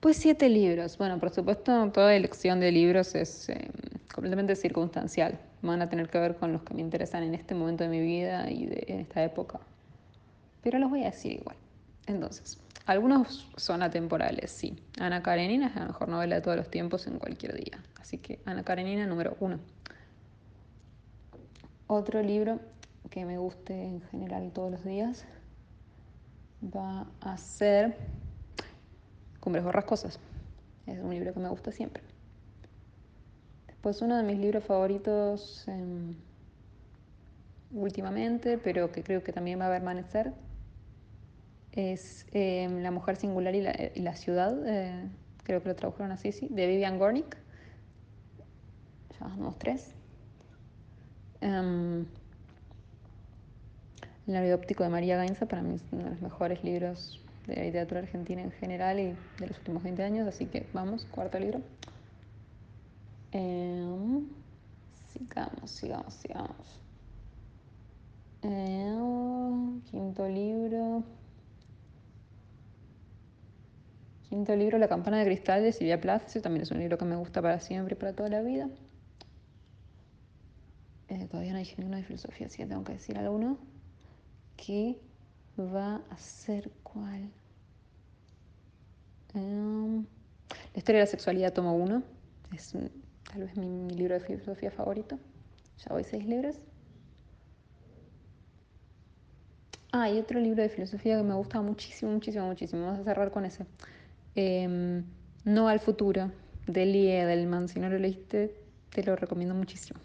Pues siete libros. Bueno, por supuesto, toda elección de libros es eh, completamente circunstancial. Van a tener que ver con los que me interesan en este momento de mi vida y en esta época. Pero los voy a decir igual. Entonces, algunos son atemporales, sí. Ana Karenina es la mejor novela de todos los tiempos en cualquier día. Así que Ana Karenina número uno. Otro libro que me guste en general todos los días va a ser Cumbres Borrascosas. Es un libro que me gusta siempre. Después uno de mis libros favoritos em, últimamente, pero que creo que también va a permanecer, es em, La mujer singular y la, ciudad, eh, creo que lo tradujeron así, sí, de Vivian Gornick. Ya vamos tres. Um, el óptico de María Gainza para mí es uno de los mejores libros de la literatura argentina en general y de los últimos 20 años, así que vamos, cuarto libro. Em, sigamos, sigamos, sigamos. Em, quinto libro. Quinto libro, La campana de cristal de Silvia Plath. también es un libro que me gusta para siempre y para toda la vida. Eh, todavía no dije ninguno de filosofía, así que tengo que decir alguno. ¿Qué va a ser cuál? Em, la historia de la sexualidad, tomo uno. Es tal vez mi, libro de filosofía favorito. Ya voy seis libros. Ah, y otro libro de filosofía que me gusta muchísimo, muchísimo, muchísimo. Vamos a cerrar con ese. Em, no al futuro, de Lee Edelman. Si no lo leíste, te lo recomiendo muchísimo.